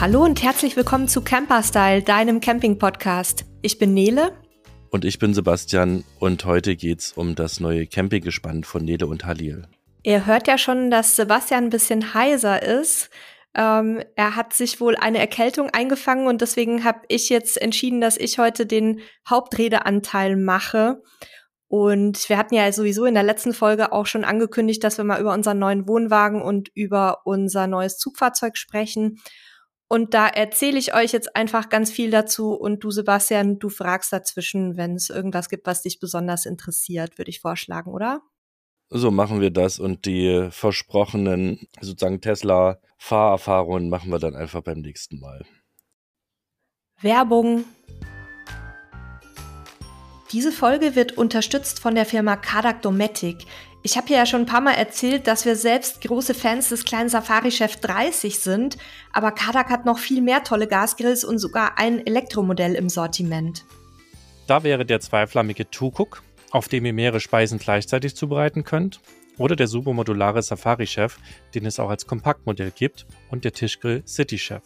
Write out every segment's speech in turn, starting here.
Hallo und herzlich willkommen zu Camperstyle, deinem Camping-Podcast. Ich bin Nele. Und ich bin Sebastian und heute geht's um das neue Campinggespann von Nele und Halil. Ihr hört ja schon, dass Sebastian ein bisschen heiser ist. Ähm, er hat sich wohl eine Erkältung eingefangen und deswegen habe ich jetzt entschieden, dass ich heute den Hauptredeanteil mache. Und wir hatten ja sowieso in der letzten Folge auch schon angekündigt, dass wir mal über unseren neuen Wohnwagen und über unser neues Zugfahrzeug sprechen. Und da erzähle ich euch jetzt einfach ganz viel dazu und du, Sebastian, du fragst dazwischen, wenn es irgendwas gibt, was dich besonders interessiert, würde ich vorschlagen, oder? So machen wir das und die versprochenen sozusagen Tesla-Fahrerfahrungen machen wir dann einfach beim nächsten Mal. Werbung. Diese Folge wird unterstützt von der Firma Kadak Dometic. Ich habe ja schon ein paar Mal erzählt, dass wir selbst große Fans des kleinen Safari Chef 30 sind, aber Kadak hat noch viel mehr tolle Gasgrills und sogar ein Elektromodell im Sortiment. Da wäre der zweiflammige Tukuk, auf dem ihr mehrere Speisen gleichzeitig zubereiten könnt, oder der supermodulare Safari Chef, den es auch als Kompaktmodell gibt, und der Tischgrill City Chef,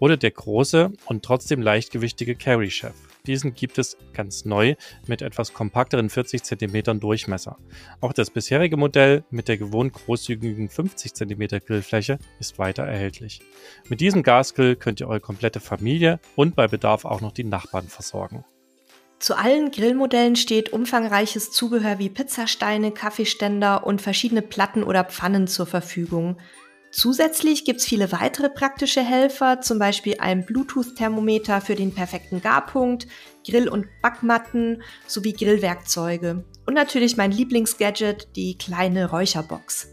oder der große und trotzdem leichtgewichtige Carry Chef. Diesen gibt es ganz neu mit etwas kompakteren 40 cm Durchmesser. Auch das bisherige Modell mit der gewohnt großzügigen 50 cm Grillfläche ist weiter erhältlich. Mit diesem Gasgrill könnt ihr eure komplette Familie und bei Bedarf auch noch die Nachbarn versorgen. Zu allen Grillmodellen steht umfangreiches Zubehör wie Pizzasteine, Kaffeeständer und verschiedene Platten oder Pfannen zur Verfügung. Zusätzlich gibt es viele weitere praktische Helfer, zum Beispiel ein Bluetooth-Thermometer für den perfekten Garpunkt, Grill- und Backmatten sowie Grillwerkzeuge. Und natürlich mein Lieblingsgadget, die kleine Räucherbox.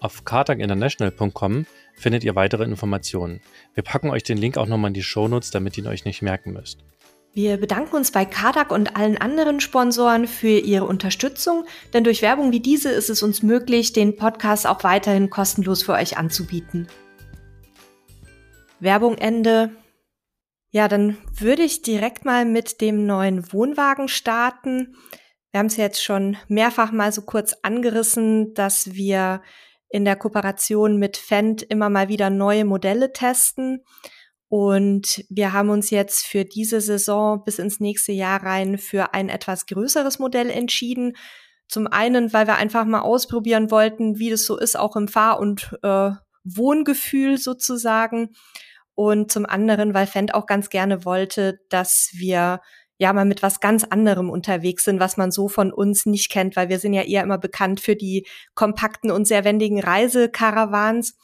Auf kartaginternational.com findet ihr weitere Informationen. Wir packen euch den Link auch nochmal in die Shownotes, damit ihr ihn euch nicht merken müsst. Wir bedanken uns bei Kadak und allen anderen Sponsoren für ihre Unterstützung, denn durch Werbung wie diese ist es uns möglich, den Podcast auch weiterhin kostenlos für euch anzubieten. Werbung Ende. Ja, dann würde ich direkt mal mit dem neuen Wohnwagen starten. Wir haben es jetzt schon mehrfach mal so kurz angerissen, dass wir in der Kooperation mit Fendt immer mal wieder neue Modelle testen. Und wir haben uns jetzt für diese Saison bis ins nächste Jahr rein für ein etwas größeres Modell entschieden. Zum einen, weil wir einfach mal ausprobieren wollten, wie das so ist, auch im Fahr- und äh, Wohngefühl sozusagen. Und zum anderen, weil Fendt auch ganz gerne wollte, dass wir ja mal mit was ganz anderem unterwegs sind, was man so von uns nicht kennt, weil wir sind ja eher immer bekannt für die kompakten und sehr wendigen Reisekarawans.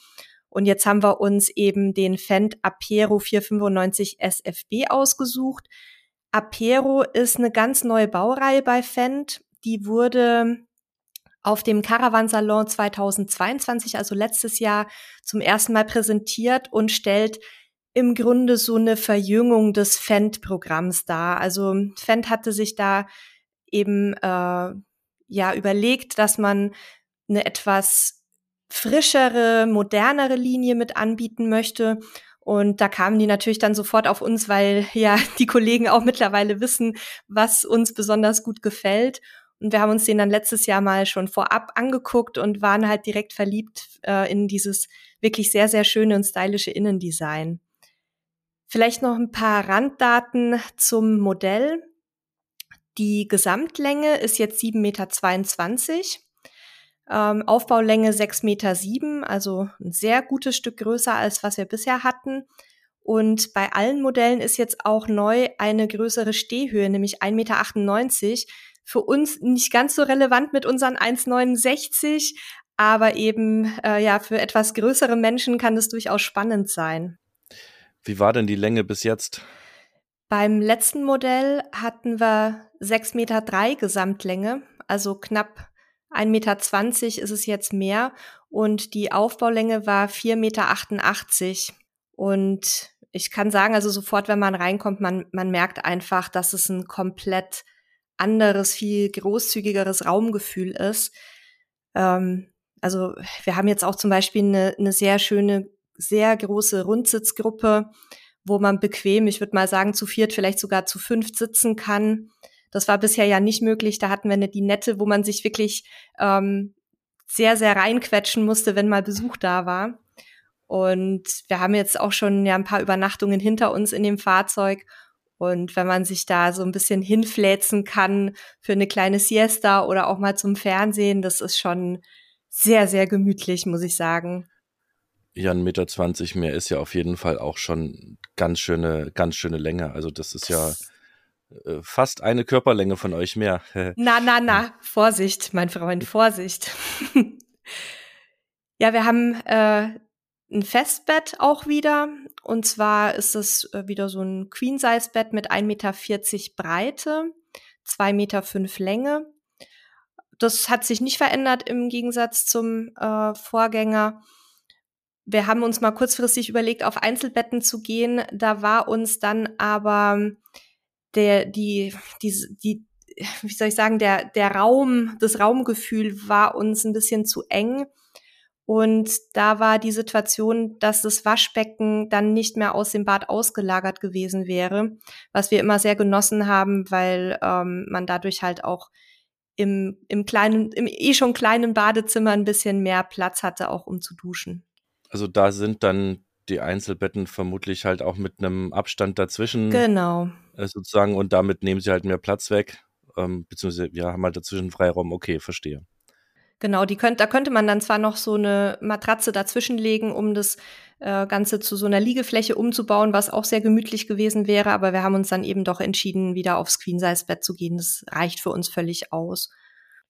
Und jetzt haben wir uns eben den Fendt Apero 495 SFB ausgesucht. Apero ist eine ganz neue Baureihe bei Fendt. Die wurde auf dem Caravan Salon 2022, also letztes Jahr, zum ersten Mal präsentiert und stellt im Grunde so eine Verjüngung des Fendt-Programms dar. Also Fendt hatte sich da eben äh, ja überlegt, dass man eine etwas frischere, modernere Linie mit anbieten möchte. Und da kamen die natürlich dann sofort auf uns, weil ja die Kollegen auch mittlerweile wissen, was uns besonders gut gefällt. Und wir haben uns den dann letztes Jahr mal schon vorab angeguckt und waren halt direkt verliebt äh, in dieses wirklich sehr, sehr schöne und stylische Innendesign. Vielleicht noch ein paar Randdaten zum Modell. Die Gesamtlänge ist jetzt 7,22 Meter. Ähm, Aufbaulänge 6,7 Meter, sieben, also ein sehr gutes Stück größer als was wir bisher hatten. Und bei allen Modellen ist jetzt auch neu eine größere Stehhöhe, nämlich 1,98 Meter. Für uns nicht ganz so relevant mit unseren 1,69, aber eben äh, ja für etwas größere Menschen kann das durchaus spannend sein. Wie war denn die Länge bis jetzt? Beim letzten Modell hatten wir 6,3 Meter drei Gesamtlänge, also knapp 1,20 Meter ist es jetzt mehr und die Aufbaulänge war 4,88 Meter. Und ich kann sagen, also sofort, wenn man reinkommt, man, man merkt einfach, dass es ein komplett anderes, viel großzügigeres Raumgefühl ist. Ähm, also wir haben jetzt auch zum Beispiel eine, eine sehr schöne, sehr große Rundsitzgruppe, wo man bequem, ich würde mal sagen, zu viert, vielleicht sogar zu fünf sitzen kann. Das war bisher ja nicht möglich. Da hatten wir eine Dinette, wo man sich wirklich ähm, sehr, sehr reinquetschen musste, wenn mal Besuch da war. Und wir haben jetzt auch schon ja ein paar Übernachtungen hinter uns in dem Fahrzeug. Und wenn man sich da so ein bisschen hinfläzen kann für eine kleine Siesta oder auch mal zum Fernsehen, das ist schon sehr, sehr gemütlich, muss ich sagen. Ja, 1,20 Meter mehr ist ja auf jeden Fall auch schon ganz schöne, ganz schöne Länge. Also das ist ja fast eine Körperlänge von euch mehr. na, na, na, Vorsicht, mein Freund, Vorsicht. ja, wir haben äh, ein Festbett auch wieder. Und zwar ist es äh, wieder so ein Queen-Size-Bett mit 1,40 Meter Breite, 2,5 Meter Länge. Das hat sich nicht verändert im Gegensatz zum äh, Vorgänger. Wir haben uns mal kurzfristig überlegt, auf Einzelbetten zu gehen. Da war uns dann aber der, die, die, die, wie soll ich sagen, der, der Raum, das Raumgefühl war uns ein bisschen zu eng. Und da war die Situation, dass das Waschbecken dann nicht mehr aus dem Bad ausgelagert gewesen wäre, was wir immer sehr genossen haben, weil ähm, man dadurch halt auch im, im kleinen, im eh schon kleinen Badezimmer ein bisschen mehr Platz hatte, auch um zu duschen. Also da sind dann die Einzelbetten vermutlich halt auch mit einem Abstand dazwischen. Genau. Äh, sozusagen und damit nehmen sie halt mehr Platz weg. Ähm, beziehungsweise, ja, haben halt dazwischen Freiraum. Okay, verstehe. Genau, die könnt, da könnte man dann zwar noch so eine Matratze dazwischen legen, um das äh, Ganze zu so einer Liegefläche umzubauen, was auch sehr gemütlich gewesen wäre, aber wir haben uns dann eben doch entschieden, wieder aufs Queen-Size-Bett zu gehen. Das reicht für uns völlig aus.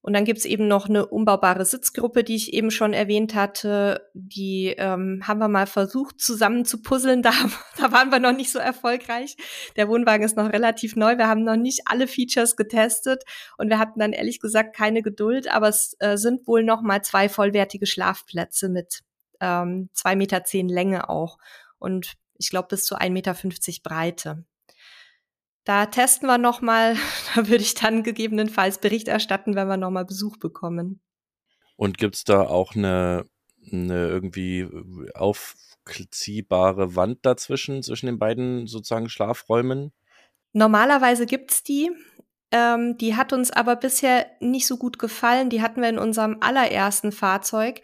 Und dann gibt's eben noch eine umbaubare Sitzgruppe, die ich eben schon erwähnt hatte. Die ähm, haben wir mal versucht zusammen zu puzzeln. Da, da waren wir noch nicht so erfolgreich. Der Wohnwagen ist noch relativ neu. Wir haben noch nicht alle Features getestet und wir hatten dann ehrlich gesagt keine Geduld. Aber es äh, sind wohl noch mal zwei vollwertige Schlafplätze mit ähm, zwei Meter zehn Länge auch und ich glaube bis zu 1,50 Meter Breite. Da testen wir noch mal. Da würde ich dann gegebenenfalls Bericht erstatten, wenn wir noch mal Besuch bekommen. Und gibt's da auch eine, eine irgendwie aufziehbare Wand dazwischen, zwischen den beiden sozusagen Schlafräumen? Normalerweise gibt's die. Ähm, die hat uns aber bisher nicht so gut gefallen. Die hatten wir in unserem allerersten Fahrzeug.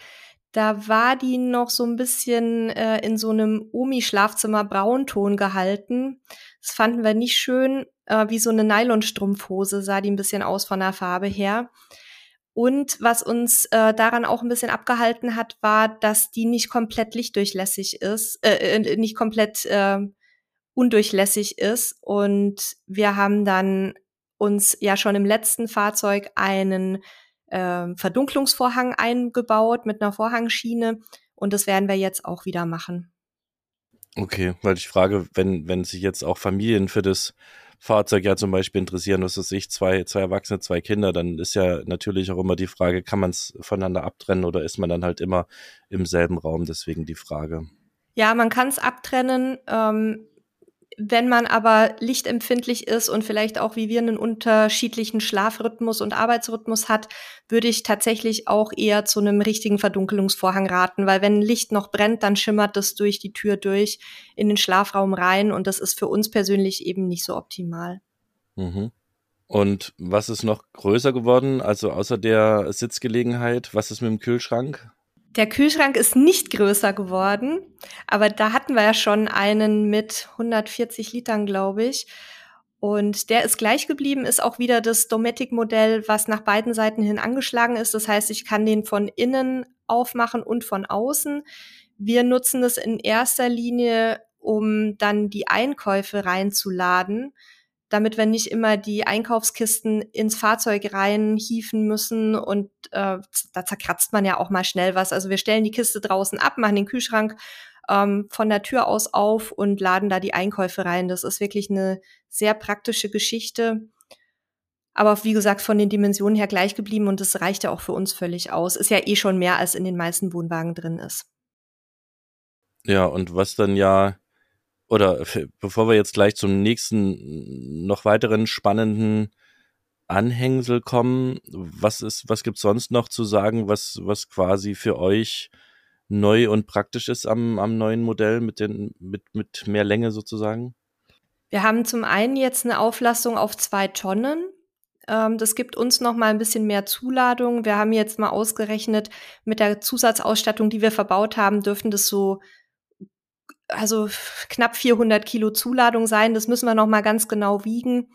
Da war die noch so ein bisschen äh, in so einem Omi-Schlafzimmer Braunton gehalten. Das fanden wir nicht schön. Äh, wie so eine Nylonstrumpfhose sah die ein bisschen aus von der Farbe her. Und was uns äh, daran auch ein bisschen abgehalten hat, war, dass die nicht komplett lichtdurchlässig ist, äh, äh, nicht komplett äh, undurchlässig ist. Und wir haben dann uns ja schon im letzten Fahrzeug einen äh, Verdunklungsvorhang eingebaut mit einer Vorhangschiene. Und das werden wir jetzt auch wieder machen. Okay, weil ich frage, wenn, wenn sich jetzt auch Familien für das Fahrzeug ja zum Beispiel interessieren, was weiß ich, zwei, zwei Erwachsene, zwei Kinder, dann ist ja natürlich auch immer die Frage, kann man es voneinander abtrennen oder ist man dann halt immer im selben Raum? Deswegen die Frage. Ja, man kann es abtrennen. Ähm, wenn man aber lichtempfindlich ist und vielleicht auch wie wir einen unterschiedlichen Schlafrhythmus und Arbeitsrhythmus hat, würde ich tatsächlich auch eher zu einem richtigen Verdunkelungsvorhang raten, weil wenn Licht noch brennt, dann schimmert das durch die Tür durch in den Schlafraum rein und das ist für uns persönlich eben nicht so optimal. Mhm. Und was ist noch größer geworden? Also außer der Sitzgelegenheit, was ist mit dem Kühlschrank? Der Kühlschrank ist nicht größer geworden, aber da hatten wir ja schon einen mit 140 Litern, glaube ich. Und der ist gleich geblieben, ist auch wieder das Dometic-Modell, was nach beiden Seiten hin angeschlagen ist. Das heißt, ich kann den von innen aufmachen und von außen. Wir nutzen es in erster Linie, um dann die Einkäufe reinzuladen damit wir nicht immer die Einkaufskisten ins Fahrzeug reinhieven müssen und äh, da zerkratzt man ja auch mal schnell was. Also wir stellen die Kiste draußen ab, machen den Kühlschrank ähm, von der Tür aus auf und laden da die Einkäufe rein. Das ist wirklich eine sehr praktische Geschichte. Aber wie gesagt, von den Dimensionen her gleich geblieben und das reicht ja auch für uns völlig aus. Ist ja eh schon mehr, als in den meisten Wohnwagen drin ist. Ja, und was dann ja oder bevor wir jetzt gleich zum nächsten noch weiteren spannenden Anhängsel kommen, was ist, was gibt's sonst noch zu sagen, was, was quasi für euch neu und praktisch ist am, am neuen Modell mit den, mit, mit mehr Länge sozusagen? Wir haben zum einen jetzt eine Auflastung auf zwei Tonnen. Ähm, das gibt uns noch mal ein bisschen mehr Zuladung. Wir haben jetzt mal ausgerechnet, mit der Zusatzausstattung, die wir verbaut haben, dürften das so also knapp 400 Kilo Zuladung sein. Das müssen wir noch mal ganz genau wiegen.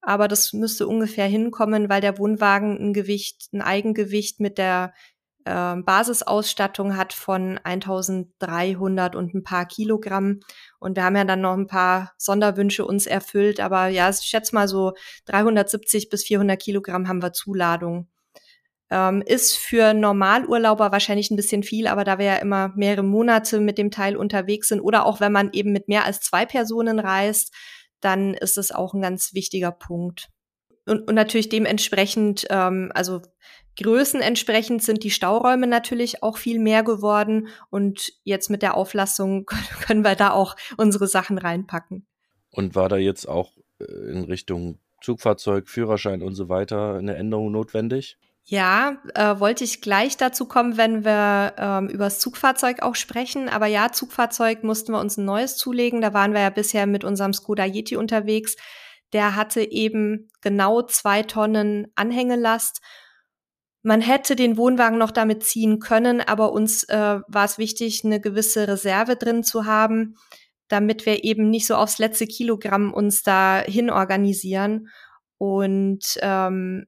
Aber das müsste ungefähr hinkommen, weil der Wohnwagen ein Gewicht, ein Eigengewicht mit der äh, Basisausstattung hat von 1300 und ein paar Kilogramm. Und wir haben ja dann noch ein paar Sonderwünsche uns erfüllt. Aber ja, ich schätze mal so 370 bis 400 Kilogramm haben wir Zuladung. Ähm, ist für Normalurlauber wahrscheinlich ein bisschen viel, aber da wir ja immer mehrere Monate mit dem Teil unterwegs sind oder auch wenn man eben mit mehr als zwei Personen reist, dann ist es auch ein ganz wichtiger Punkt. Und, und natürlich dementsprechend, ähm, also Größen entsprechend sind die Stauräume natürlich auch viel mehr geworden und jetzt mit der Auflassung können wir da auch unsere Sachen reinpacken. Und war da jetzt auch äh, in Richtung Zugfahrzeug, Führerschein und so weiter eine Änderung notwendig? Ja, äh, wollte ich gleich dazu kommen, wenn wir ähm, über das Zugfahrzeug auch sprechen. Aber ja, Zugfahrzeug mussten wir uns ein neues zulegen. Da waren wir ja bisher mit unserem Skoda Yeti unterwegs. Der hatte eben genau zwei Tonnen Anhängelast. Man hätte den Wohnwagen noch damit ziehen können, aber uns äh, war es wichtig, eine gewisse Reserve drin zu haben, damit wir eben nicht so aufs letzte Kilogramm uns da hin organisieren. Und ähm,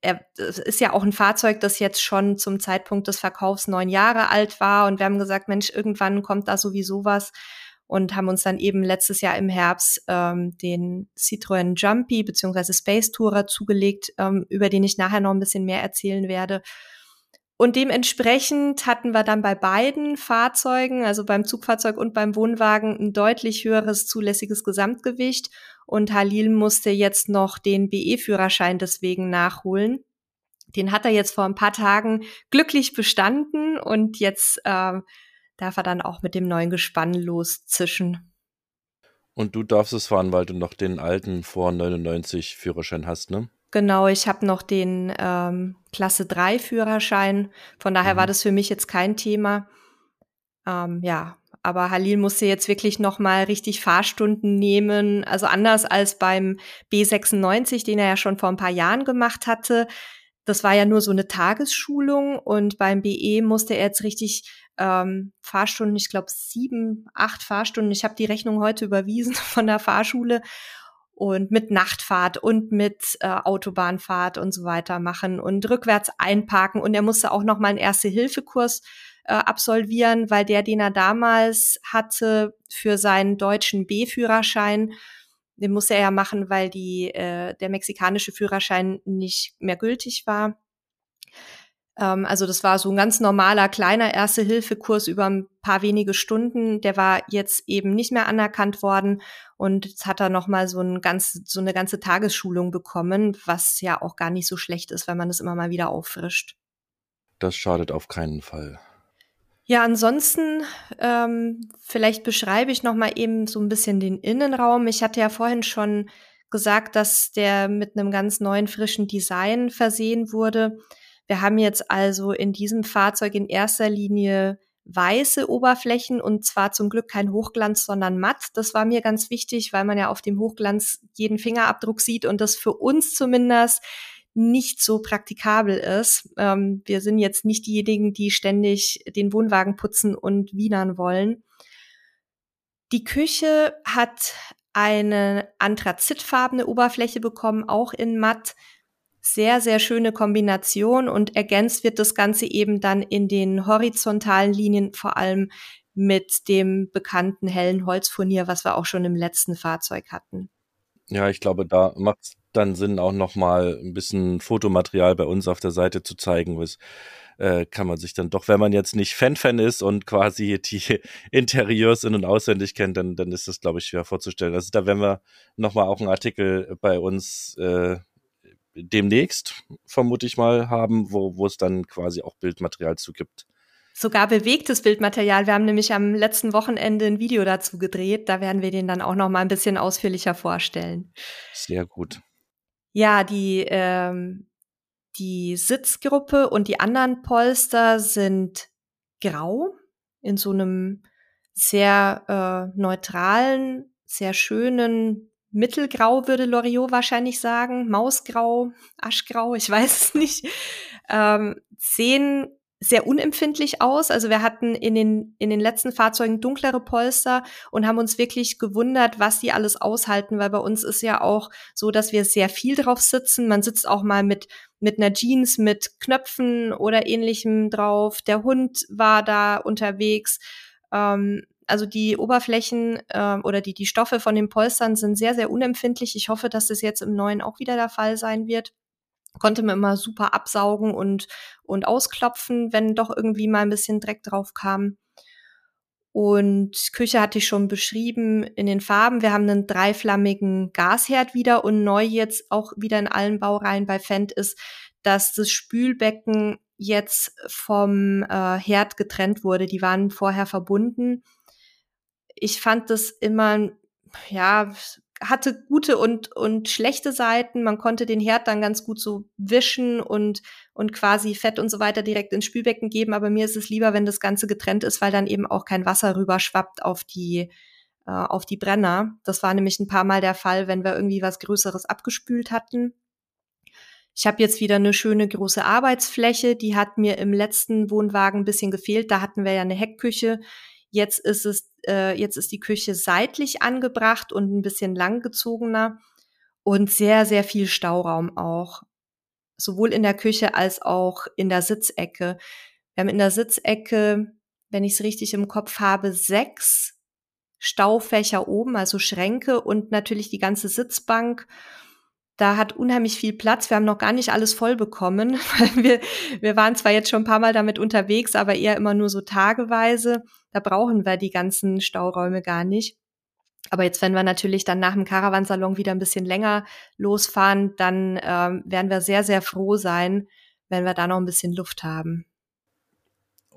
er, es ist ja auch ein Fahrzeug, das jetzt schon zum Zeitpunkt des Verkaufs neun Jahre alt war. Und wir haben gesagt, Mensch, irgendwann kommt da sowieso was. Und haben uns dann eben letztes Jahr im Herbst ähm, den Citroën Jumpy beziehungsweise Space Tourer zugelegt, ähm, über den ich nachher noch ein bisschen mehr erzählen werde. Und dementsprechend hatten wir dann bei beiden Fahrzeugen, also beim Zugfahrzeug und beim Wohnwagen, ein deutlich höheres zulässiges Gesamtgewicht und Halil musste jetzt noch den BE-Führerschein deswegen nachholen. Den hat er jetzt vor ein paar Tagen glücklich bestanden und jetzt äh, darf er dann auch mit dem neuen Gespann loszischen. Und du darfst es fahren, weil du noch den alten vor 99 Führerschein hast, ne? Genau, ich habe noch den ähm, Klasse 3 Führerschein. Von daher mhm. war das für mich jetzt kein Thema. Ähm, ja, aber Halil musste jetzt wirklich noch mal richtig Fahrstunden nehmen. Also anders als beim B96, den er ja schon vor ein paar Jahren gemacht hatte. Das war ja nur so eine Tagesschulung und beim BE musste er jetzt richtig ähm, Fahrstunden, ich glaube sieben, acht Fahrstunden. Ich habe die Rechnung heute überwiesen von der Fahrschule und mit Nachtfahrt und mit äh, Autobahnfahrt und so weiter machen und rückwärts einparken und er musste auch noch mal einen Erste-Hilfe-Kurs äh, absolvieren, weil der, den er damals hatte für seinen deutschen B-Führerschein, den musste er ja machen, weil die, äh, der mexikanische Führerschein nicht mehr gültig war. Ähm, also das war so ein ganz normaler kleiner Erste-Hilfe-Kurs über ein paar wenige Stunden. Der war jetzt eben nicht mehr anerkannt worden und jetzt hat er noch mal so, ein ganz, so eine ganze Tagesschulung bekommen, was ja auch gar nicht so schlecht ist, wenn man das immer mal wieder auffrischt. Das schadet auf keinen Fall. Ja, ansonsten ähm, vielleicht beschreibe ich noch mal eben so ein bisschen den Innenraum. Ich hatte ja vorhin schon gesagt, dass der mit einem ganz neuen frischen Design versehen wurde. Wir haben jetzt also in diesem Fahrzeug in erster Linie weiße Oberflächen und zwar zum Glück kein Hochglanz, sondern matt. Das war mir ganz wichtig, weil man ja auf dem Hochglanz jeden Fingerabdruck sieht und das für uns zumindest nicht so praktikabel ist. Ähm, wir sind jetzt nicht diejenigen, die ständig den Wohnwagen putzen und wienern wollen. Die Küche hat eine anthrazitfarbene Oberfläche bekommen, auch in matt. Sehr, sehr schöne Kombination und ergänzt wird das Ganze eben dann in den horizontalen Linien vor allem mit dem bekannten hellen Holzfurnier, was wir auch schon im letzten Fahrzeug hatten. Ja, ich glaube, da macht es dann Sinn, auch nochmal ein bisschen Fotomaterial bei uns auf der Seite zu zeigen. Was äh, kann man sich dann doch, wenn man jetzt nicht Fan-Fan ist und quasi die Interieurs in- und auswendig kennt, dann, dann ist das, glaube ich, schwer vorzustellen. Also da werden wir nochmal auch einen Artikel bei uns äh, demnächst, vermute ich mal, haben, wo, wo es dann quasi auch Bildmaterial zu gibt sogar bewegtes Bildmaterial. Wir haben nämlich am letzten Wochenende ein Video dazu gedreht. Da werden wir den dann auch noch mal ein bisschen ausführlicher vorstellen. Sehr gut. Ja, die ähm, die Sitzgruppe und die anderen Polster sind grau in so einem sehr äh, neutralen, sehr schönen Mittelgrau würde Loriot wahrscheinlich sagen, Mausgrau, Aschgrau, ich weiß es nicht. Ähm, sehen sehr unempfindlich aus. Also wir hatten in den, in den letzten Fahrzeugen dunklere Polster und haben uns wirklich gewundert, was die alles aushalten, weil bei uns ist ja auch so, dass wir sehr viel drauf sitzen. Man sitzt auch mal mit, mit einer Jeans, mit Knöpfen oder ähnlichem drauf. Der Hund war da unterwegs. Ähm, also die Oberflächen äh, oder die, die Stoffe von den Polstern sind sehr, sehr unempfindlich. Ich hoffe, dass das jetzt im neuen auch wieder der Fall sein wird konnte man immer super absaugen und, und ausklopfen, wenn doch irgendwie mal ein bisschen Dreck drauf kam. Und Küche hatte ich schon beschrieben in den Farben. Wir haben einen dreiflammigen Gasherd wieder und neu jetzt auch wieder in allen Baureihen bei Fendt ist, dass das Spülbecken jetzt vom äh, Herd getrennt wurde. Die waren vorher verbunden. Ich fand das immer, ja, hatte gute und, und schlechte Seiten. Man konnte den Herd dann ganz gut so wischen und, und quasi Fett und so weiter direkt ins Spülbecken geben. Aber mir ist es lieber, wenn das Ganze getrennt ist, weil dann eben auch kein Wasser rüberschwappt auf die, äh, auf die Brenner. Das war nämlich ein paar Mal der Fall, wenn wir irgendwie was Größeres abgespült hatten. Ich habe jetzt wieder eine schöne große Arbeitsfläche. Die hat mir im letzten Wohnwagen ein bisschen gefehlt. Da hatten wir ja eine Heckküche. Jetzt ist es, äh, jetzt ist die Küche seitlich angebracht und ein bisschen langgezogener und sehr, sehr viel Stauraum auch. Sowohl in der Küche als auch in der Sitzecke. Wir haben in der Sitzecke, wenn ich es richtig im Kopf habe, sechs Staufächer oben, also Schränke und natürlich die ganze Sitzbank da hat unheimlich viel Platz. Wir haben noch gar nicht alles voll bekommen. wir, wir waren zwar jetzt schon ein paar Mal damit unterwegs, aber eher immer nur so tageweise. Da brauchen wir die ganzen Stauräume gar nicht. Aber jetzt, wenn wir natürlich dann nach dem Caravansalon wieder ein bisschen länger losfahren, dann ähm, werden wir sehr, sehr froh sein, wenn wir da noch ein bisschen Luft haben.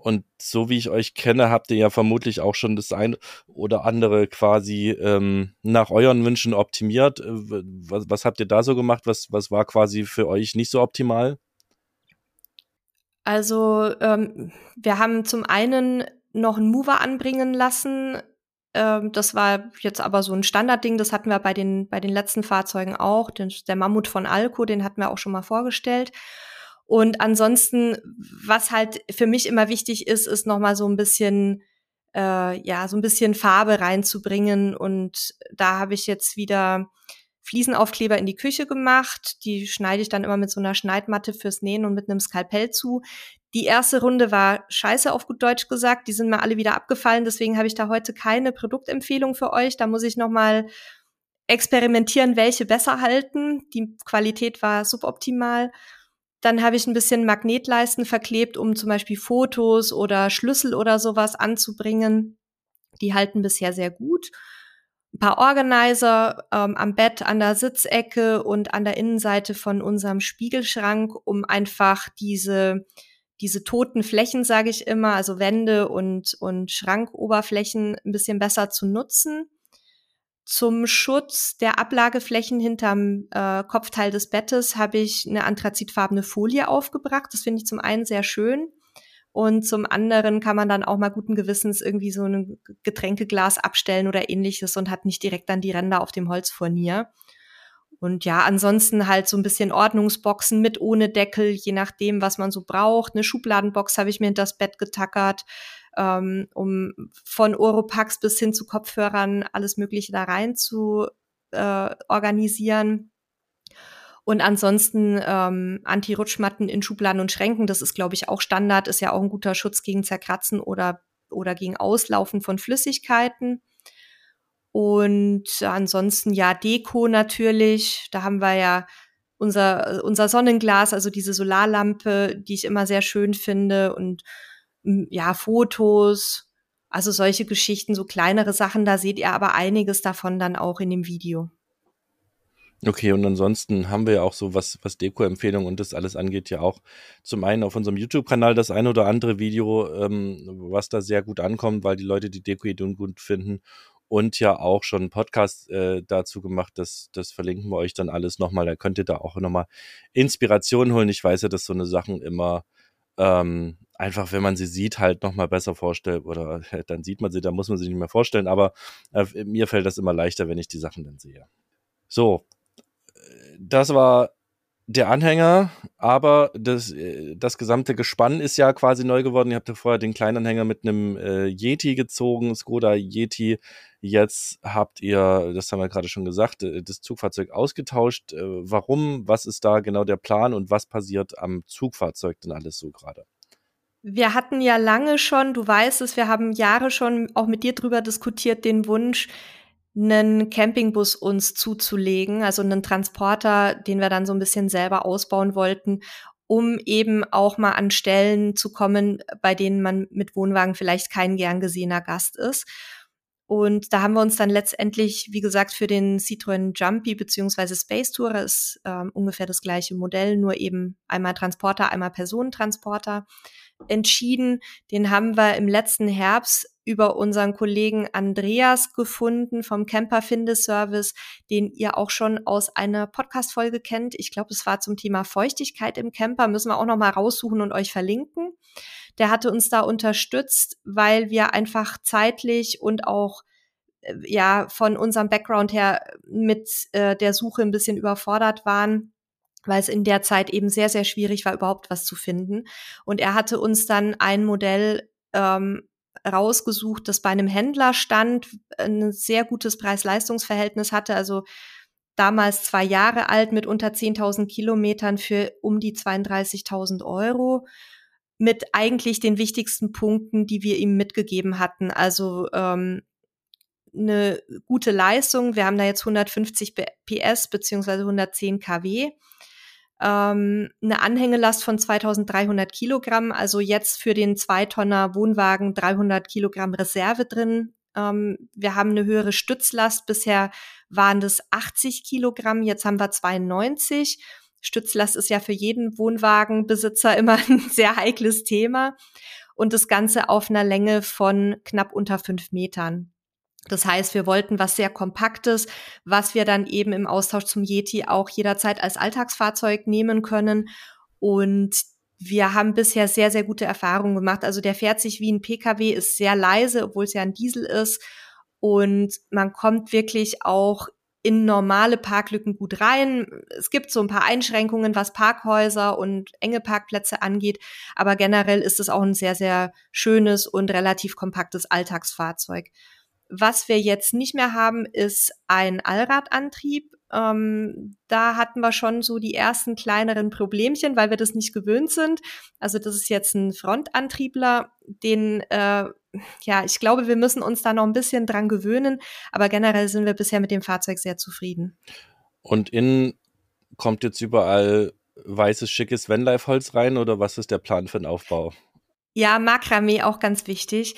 Und so wie ich euch kenne, habt ihr ja vermutlich auch schon das eine oder andere quasi ähm, nach euren Wünschen optimiert. Äh, was, was habt ihr da so gemacht? Was, was war quasi für euch nicht so optimal? Also ähm, wir haben zum einen noch einen Mover anbringen lassen. Ähm, das war jetzt aber so ein Standardding. Das hatten wir bei den, bei den letzten Fahrzeugen auch. Den, der Mammut von Alco, den hatten wir auch schon mal vorgestellt. Und ansonsten, was halt für mich immer wichtig ist, ist nochmal so ein bisschen, äh, ja, so ein bisschen Farbe reinzubringen. Und da habe ich jetzt wieder Fliesenaufkleber in die Küche gemacht. Die schneide ich dann immer mit so einer Schneidmatte fürs Nähen und mit einem Skalpell zu. Die erste Runde war scheiße auf gut Deutsch gesagt. Die sind mir alle wieder abgefallen. Deswegen habe ich da heute keine Produktempfehlung für euch. Da muss ich noch mal experimentieren, welche besser halten. Die Qualität war suboptimal. Dann habe ich ein bisschen Magnetleisten verklebt, um zum Beispiel Fotos oder Schlüssel oder sowas anzubringen. Die halten bisher sehr gut. Ein paar Organizer ähm, am Bett, an der Sitzecke und an der Innenseite von unserem Spiegelschrank, um einfach diese diese toten Flächen, sage ich immer, also Wände und, und Schrankoberflächen ein bisschen besser zu nutzen zum Schutz der Ablageflächen hinterm äh, Kopfteil des Bettes habe ich eine anthrazitfarbene Folie aufgebracht. Das finde ich zum einen sehr schön. Und zum anderen kann man dann auch mal guten Gewissens irgendwie so ein Getränkeglas abstellen oder ähnliches und hat nicht direkt dann die Ränder auf dem Holzfurnier. Und ja, ansonsten halt so ein bisschen Ordnungsboxen mit ohne Deckel, je nachdem, was man so braucht. Eine Schubladenbox habe ich mir hinter das Bett getackert ähm, um von Oropax bis hin zu Kopfhörern alles Mögliche da rein zu äh, organisieren. Und ansonsten ähm, Anti-Rutschmatten in Schubladen und Schränken, das ist, glaube ich, auch Standard, ist ja auch ein guter Schutz gegen Zerkratzen oder, oder gegen Auslaufen von Flüssigkeiten. Und ansonsten ja, Deko natürlich. Da haben wir ja unser, unser Sonnenglas, also diese Solarlampe, die ich immer sehr schön finde. Und ja, Fotos, also solche Geschichten, so kleinere Sachen, da seht ihr aber einiges davon dann auch in dem Video. Okay, und ansonsten haben wir ja auch so, was, was Deko-Empfehlungen und das alles angeht, ja auch zum einen auf unserem YouTube-Kanal das ein oder andere Video, ähm, was da sehr gut ankommt, weil die Leute die Deko-Ideen gut finden und ja auch schon einen Podcast äh, dazu gemacht. Das, das verlinken wir euch dann alles nochmal. Da könnt ihr da auch nochmal Inspiration holen. Ich weiß ja, dass so eine Sachen immer ähm, einfach, wenn man sie sieht, halt nochmal besser vorstellt oder dann sieht man sie, dann muss man sie nicht mehr vorstellen, aber äh, mir fällt das immer leichter, wenn ich die Sachen dann sehe. So, das war der Anhänger, aber das, äh, das gesamte Gespann ist ja quasi neu geworden. Ihr habt ja vorher den kleinen Anhänger mit einem äh, Yeti gezogen, Skoda Yeti. Jetzt habt ihr, das haben wir gerade schon gesagt, äh, das Zugfahrzeug ausgetauscht. Äh, warum? Was ist da genau der Plan und was passiert am Zugfahrzeug denn alles so gerade? Wir hatten ja lange schon, du weißt es, wir haben Jahre schon auch mit dir drüber diskutiert, den Wunsch, einen Campingbus uns zuzulegen, also einen Transporter, den wir dann so ein bisschen selber ausbauen wollten, um eben auch mal an Stellen zu kommen, bei denen man mit Wohnwagen vielleicht kein gern gesehener Gast ist. Und da haben wir uns dann letztendlich, wie gesagt, für den Citroën Jumpy beziehungsweise Space Tourer ist ähm, ungefähr das gleiche Modell, nur eben einmal Transporter, einmal Personentransporter entschieden. Den haben wir im letzten Herbst über unseren Kollegen Andreas gefunden vom Camper Findeservice, den ihr auch schon aus einer Podcast-Folge kennt. Ich glaube, es war zum Thema Feuchtigkeit im Camper. Müssen wir auch noch mal raussuchen und euch verlinken. Der hatte uns da unterstützt, weil wir einfach zeitlich und auch äh, ja von unserem Background her mit äh, der Suche ein bisschen überfordert waren weil es in der Zeit eben sehr, sehr schwierig war, überhaupt was zu finden. Und er hatte uns dann ein Modell ähm, rausgesucht, das bei einem Händler stand, ein sehr gutes Preis-Leistungs-Verhältnis hatte, also damals zwei Jahre alt mit unter 10.000 Kilometern für um die 32.000 Euro mit eigentlich den wichtigsten Punkten, die wir ihm mitgegeben hatten. Also ähm, eine gute Leistung. Wir haben da jetzt 150 PS beziehungsweise 110 kW ähm, eine Anhängelast von 2300 Kilogramm, also jetzt für den Zweitonner Wohnwagen 300 Kilogramm Reserve drin. Ähm, wir haben eine höhere Stützlast. Bisher waren das 80 Kilogramm, jetzt haben wir 92. Stützlast ist ja für jeden Wohnwagenbesitzer immer ein sehr heikles Thema. Und das Ganze auf einer Länge von knapp unter fünf Metern. Das heißt, wir wollten was sehr Kompaktes, was wir dann eben im Austausch zum Yeti auch jederzeit als Alltagsfahrzeug nehmen können. Und wir haben bisher sehr, sehr gute Erfahrungen gemacht. Also der fährt sich wie ein Pkw, ist sehr leise, obwohl es ja ein Diesel ist. Und man kommt wirklich auch in normale Parklücken gut rein. Es gibt so ein paar Einschränkungen, was Parkhäuser und enge Parkplätze angeht, aber generell ist es auch ein sehr, sehr schönes und relativ kompaktes Alltagsfahrzeug. Was wir jetzt nicht mehr haben, ist ein Allradantrieb. Ähm, da hatten wir schon so die ersten kleineren Problemchen, weil wir das nicht gewöhnt sind. Also das ist jetzt ein Frontantriebler, den, äh, ja, ich glaube, wir müssen uns da noch ein bisschen dran gewöhnen. Aber generell sind wir bisher mit dem Fahrzeug sehr zufrieden. Und innen kommt jetzt überall weißes, schickes Vanlife-Holz rein oder was ist der Plan für den Aufbau? Ja, Makramee auch ganz wichtig.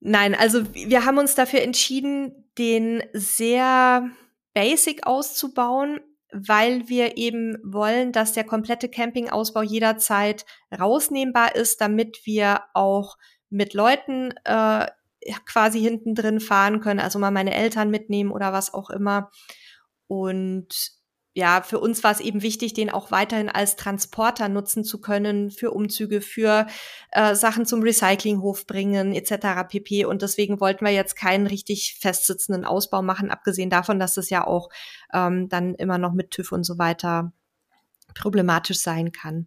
Nein, also wir haben uns dafür entschieden, den sehr basic auszubauen, weil wir eben wollen, dass der komplette Campingausbau jederzeit rausnehmbar ist, damit wir auch mit Leuten äh, quasi hinten drin fahren können, also mal meine Eltern mitnehmen oder was auch immer. Und ja, für uns war es eben wichtig, den auch weiterhin als Transporter nutzen zu können für Umzüge, für äh, Sachen zum Recyclinghof bringen etc. pp. Und deswegen wollten wir jetzt keinen richtig festsitzenden Ausbau machen, abgesehen davon, dass das ja auch ähm, dann immer noch mit TÜV und so weiter problematisch sein kann.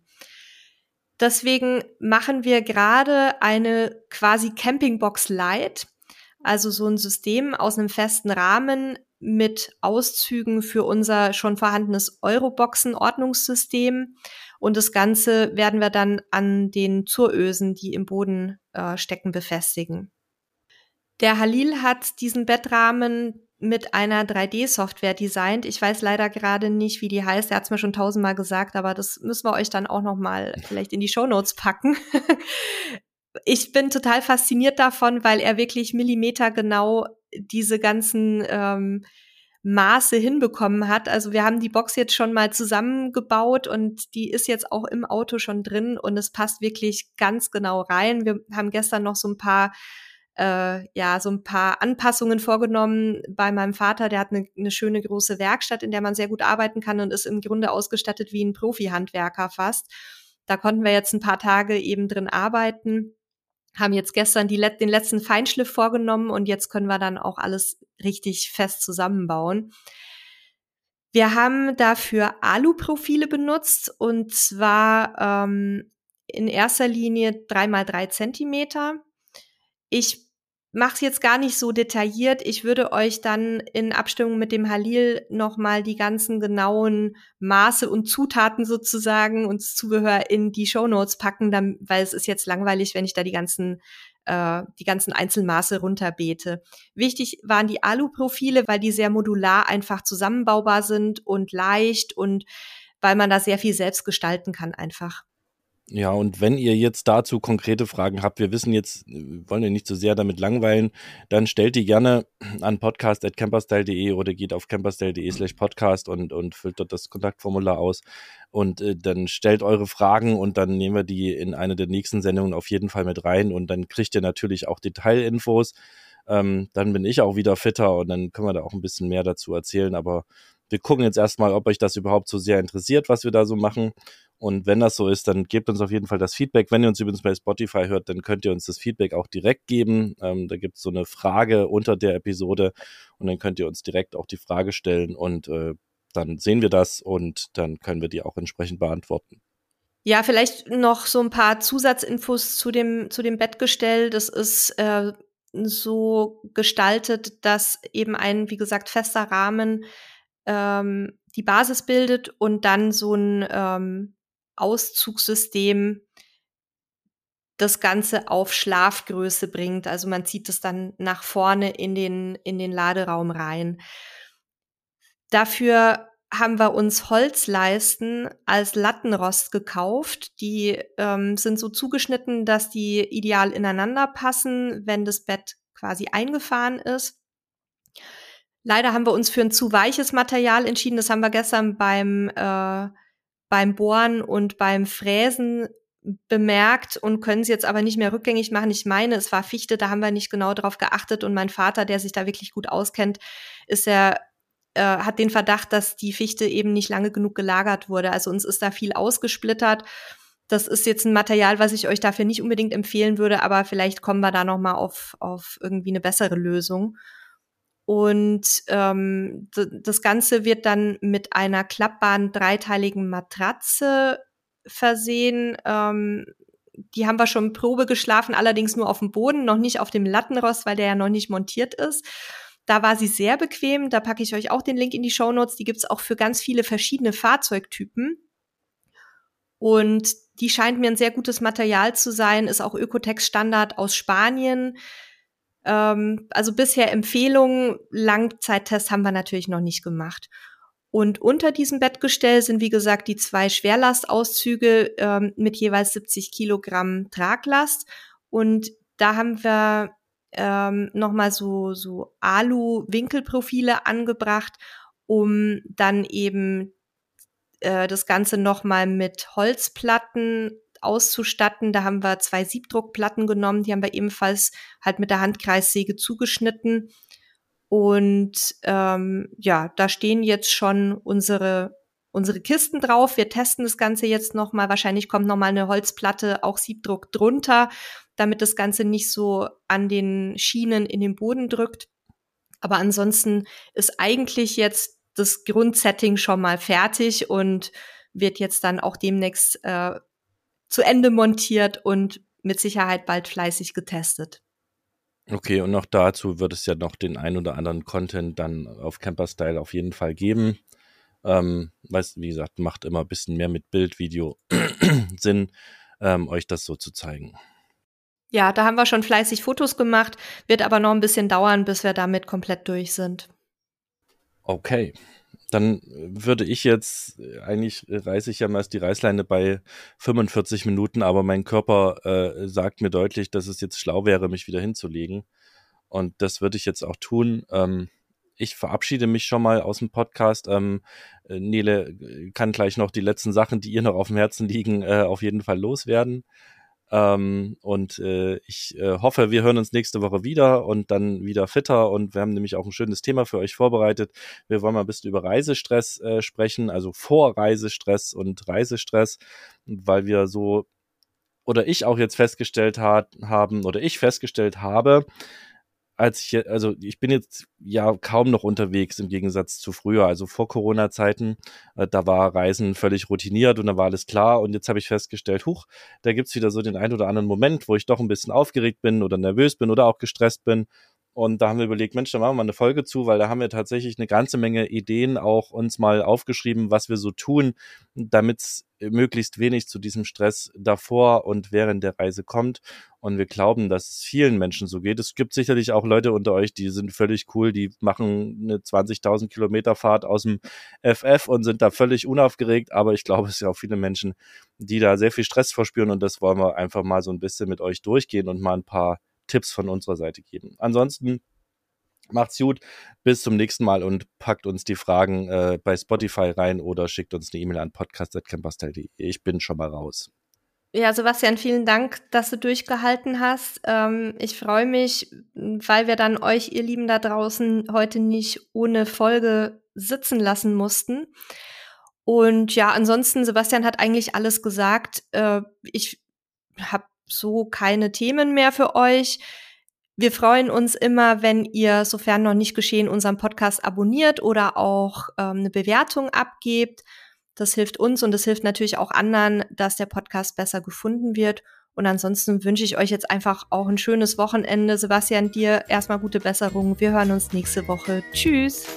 Deswegen machen wir gerade eine quasi Campingbox Light, also so ein System aus einem festen Rahmen, mit Auszügen für unser schon vorhandenes Euroboxen-Ordnungssystem. Und das Ganze werden wir dann an den Zurösen, die im Boden äh, stecken, befestigen. Der Halil hat diesen Bettrahmen mit einer 3D-Software designt. Ich weiß leider gerade nicht, wie die heißt. Er hat es mir schon tausendmal gesagt, aber das müssen wir euch dann auch noch mal vielleicht in die Show Notes packen. ich bin total fasziniert davon, weil er wirklich millimetergenau diese ganzen ähm, Maße hinbekommen hat. Also wir haben die Box jetzt schon mal zusammengebaut und die ist jetzt auch im Auto schon drin und es passt wirklich ganz genau rein. Wir haben gestern noch so ein paar äh, ja so ein paar Anpassungen vorgenommen bei meinem Vater. Der hat eine, eine schöne große Werkstatt, in der man sehr gut arbeiten kann und ist im Grunde ausgestattet wie ein Profi-Handwerker fast. Da konnten wir jetzt ein paar Tage eben drin arbeiten haben jetzt gestern die, den letzten Feinschliff vorgenommen und jetzt können wir dann auch alles richtig fest zusammenbauen. Wir haben dafür Aluprofile benutzt und zwar ähm, in erster Linie drei mal drei Zentimeter. Ich mache es jetzt gar nicht so detailliert. Ich würde euch dann in Abstimmung mit dem Halil nochmal die ganzen genauen Maße und Zutaten sozusagen und Zubehör in die Show Notes packen, dann, weil es ist jetzt langweilig, wenn ich da die ganzen äh, die ganzen Einzelmaße runterbete. Wichtig waren die Aluprofile, weil die sehr modular einfach zusammenbaubar sind und leicht und weil man da sehr viel selbst gestalten kann einfach. Ja, und wenn ihr jetzt dazu konkrete Fragen habt, wir wissen jetzt, wollen wir nicht so sehr damit langweilen, dann stellt die gerne an podcast.camperstyle.de oder geht auf camperstyle.de slash podcast und, und füllt dort das Kontaktformular aus und äh, dann stellt eure Fragen und dann nehmen wir die in eine der nächsten Sendungen auf jeden Fall mit rein und dann kriegt ihr natürlich auch Detailinfos. Ähm, dann bin ich auch wieder fitter und dann können wir da auch ein bisschen mehr dazu erzählen, aber wir gucken jetzt erstmal, ob euch das überhaupt so sehr interessiert, was wir da so machen. Und wenn das so ist, dann gebt uns auf jeden Fall das Feedback. Wenn ihr uns übrigens bei Spotify hört, dann könnt ihr uns das Feedback auch direkt geben. Ähm, da gibt es so eine Frage unter der Episode und dann könnt ihr uns direkt auch die Frage stellen und äh, dann sehen wir das und dann können wir die auch entsprechend beantworten. Ja, vielleicht noch so ein paar Zusatzinfos zu dem, zu dem Bettgestell. Das ist äh, so gestaltet, dass eben ein, wie gesagt, fester Rahmen ähm, die Basis bildet und dann so ein ähm, Auszugssystem das Ganze auf Schlafgröße bringt. Also man zieht es dann nach vorne in den, in den Laderaum rein. Dafür haben wir uns Holzleisten als Lattenrost gekauft. Die ähm, sind so zugeschnitten, dass die ideal ineinander passen, wenn das Bett quasi eingefahren ist. Leider haben wir uns für ein zu weiches Material entschieden. Das haben wir gestern beim äh, beim Bohren und beim Fräsen bemerkt und können es jetzt aber nicht mehr rückgängig machen. Ich meine, es war Fichte, da haben wir nicht genau drauf geachtet und mein Vater, der sich da wirklich gut auskennt, ist er äh, hat den Verdacht, dass die Fichte eben nicht lange genug gelagert wurde. Also uns ist da viel ausgesplittert. Das ist jetzt ein Material, was ich euch dafür nicht unbedingt empfehlen würde, aber vielleicht kommen wir da noch mal auf auf irgendwie eine bessere Lösung. Und ähm, das Ganze wird dann mit einer klappbaren dreiteiligen Matratze versehen. Ähm, die haben wir schon Probe geschlafen, allerdings nur auf dem Boden, noch nicht auf dem Lattenrost, weil der ja noch nicht montiert ist. Da war sie sehr bequem. Da packe ich euch auch den Link in die Show Notes. Die gibt's auch für ganz viele verschiedene Fahrzeugtypen. Und die scheint mir ein sehr gutes Material zu sein, ist auch Ökotex Standard aus Spanien. Ähm, also bisher Empfehlungen, Langzeittest haben wir natürlich noch nicht gemacht. Und unter diesem Bettgestell sind, wie gesagt, die zwei Schwerlastauszüge ähm, mit jeweils 70 Kilogramm Traglast. Und da haben wir ähm, nochmal so, so Alu-Winkelprofile angebracht, um dann eben äh, das Ganze nochmal mit Holzplatten auszustatten. Da haben wir zwei Siebdruckplatten genommen, die haben wir ebenfalls halt mit der Handkreissäge zugeschnitten. Und ähm, ja, da stehen jetzt schon unsere unsere Kisten drauf. Wir testen das Ganze jetzt noch mal. Wahrscheinlich kommt noch mal eine Holzplatte, auch Siebdruck drunter, damit das Ganze nicht so an den Schienen in den Boden drückt. Aber ansonsten ist eigentlich jetzt das Grundsetting schon mal fertig und wird jetzt dann auch demnächst äh, zu Ende montiert und mit Sicherheit bald fleißig getestet. Okay, und noch dazu wird es ja noch den ein oder anderen Content dann auf Camper-Style auf jeden Fall geben. Ähm, weißt, wie gesagt, macht immer ein bisschen mehr mit Bild, Video Sinn, ähm, euch das so zu zeigen. Ja, da haben wir schon fleißig Fotos gemacht, wird aber noch ein bisschen dauern, bis wir damit komplett durch sind. Okay dann würde ich jetzt, äh, eigentlich reiße ich ja meist die Reißleine bei 45 Minuten, aber mein Körper äh, sagt mir deutlich, dass es jetzt schlau wäre, mich wieder hinzulegen. Und das würde ich jetzt auch tun. Ähm, ich verabschiede mich schon mal aus dem Podcast. Ähm, äh, Nele kann gleich noch die letzten Sachen, die ihr noch auf dem Herzen liegen, äh, auf jeden Fall loswerden. Ähm, und äh, ich äh, hoffe, wir hören uns nächste Woche wieder und dann wieder fitter. Und wir haben nämlich auch ein schönes Thema für euch vorbereitet. Wir wollen mal ein bisschen über Reisestress äh, sprechen, also Vorreisestress und Reisestress, weil wir so oder ich auch jetzt festgestellt hat, haben oder ich festgestellt habe, als ich, also ich bin jetzt ja kaum noch unterwegs im Gegensatz zu früher. Also vor Corona-Zeiten, äh, da war Reisen völlig routiniert und da war alles klar. Und jetzt habe ich festgestellt, huch, da gibt's wieder so den ein oder anderen Moment, wo ich doch ein bisschen aufgeregt bin oder nervös bin oder auch gestresst bin. Und da haben wir überlegt, Mensch, da machen wir mal eine Folge zu, weil da haben wir tatsächlich eine ganze Menge Ideen auch uns mal aufgeschrieben, was wir so tun, damit es möglichst wenig zu diesem Stress davor und während der Reise kommt. Und wir glauben, dass es vielen Menschen so geht. Es gibt sicherlich auch Leute unter euch, die sind völlig cool, die machen eine 20.000 Kilometer Fahrt aus dem FF und sind da völlig unaufgeregt. Aber ich glaube, es sind auch viele Menschen, die da sehr viel Stress verspüren. Und das wollen wir einfach mal so ein bisschen mit euch durchgehen und mal ein paar Tipps von unserer Seite geben. Ansonsten Macht's gut, bis zum nächsten Mal und packt uns die Fragen äh, bei Spotify rein oder schickt uns eine E-Mail an podcast.campastel.de. Ich bin schon mal raus. Ja, Sebastian, vielen Dank, dass du durchgehalten hast. Ähm, ich freue mich, weil wir dann euch, ihr Lieben da draußen, heute nicht ohne Folge sitzen lassen mussten. Und ja, ansonsten, Sebastian hat eigentlich alles gesagt. Äh, ich habe so keine Themen mehr für euch. Wir freuen uns immer, wenn ihr, sofern noch nicht geschehen, unseren Podcast abonniert oder auch ähm, eine Bewertung abgebt. Das hilft uns und das hilft natürlich auch anderen, dass der Podcast besser gefunden wird. Und ansonsten wünsche ich euch jetzt einfach auch ein schönes Wochenende. Sebastian, dir erstmal gute Besserung. Wir hören uns nächste Woche. Tschüss.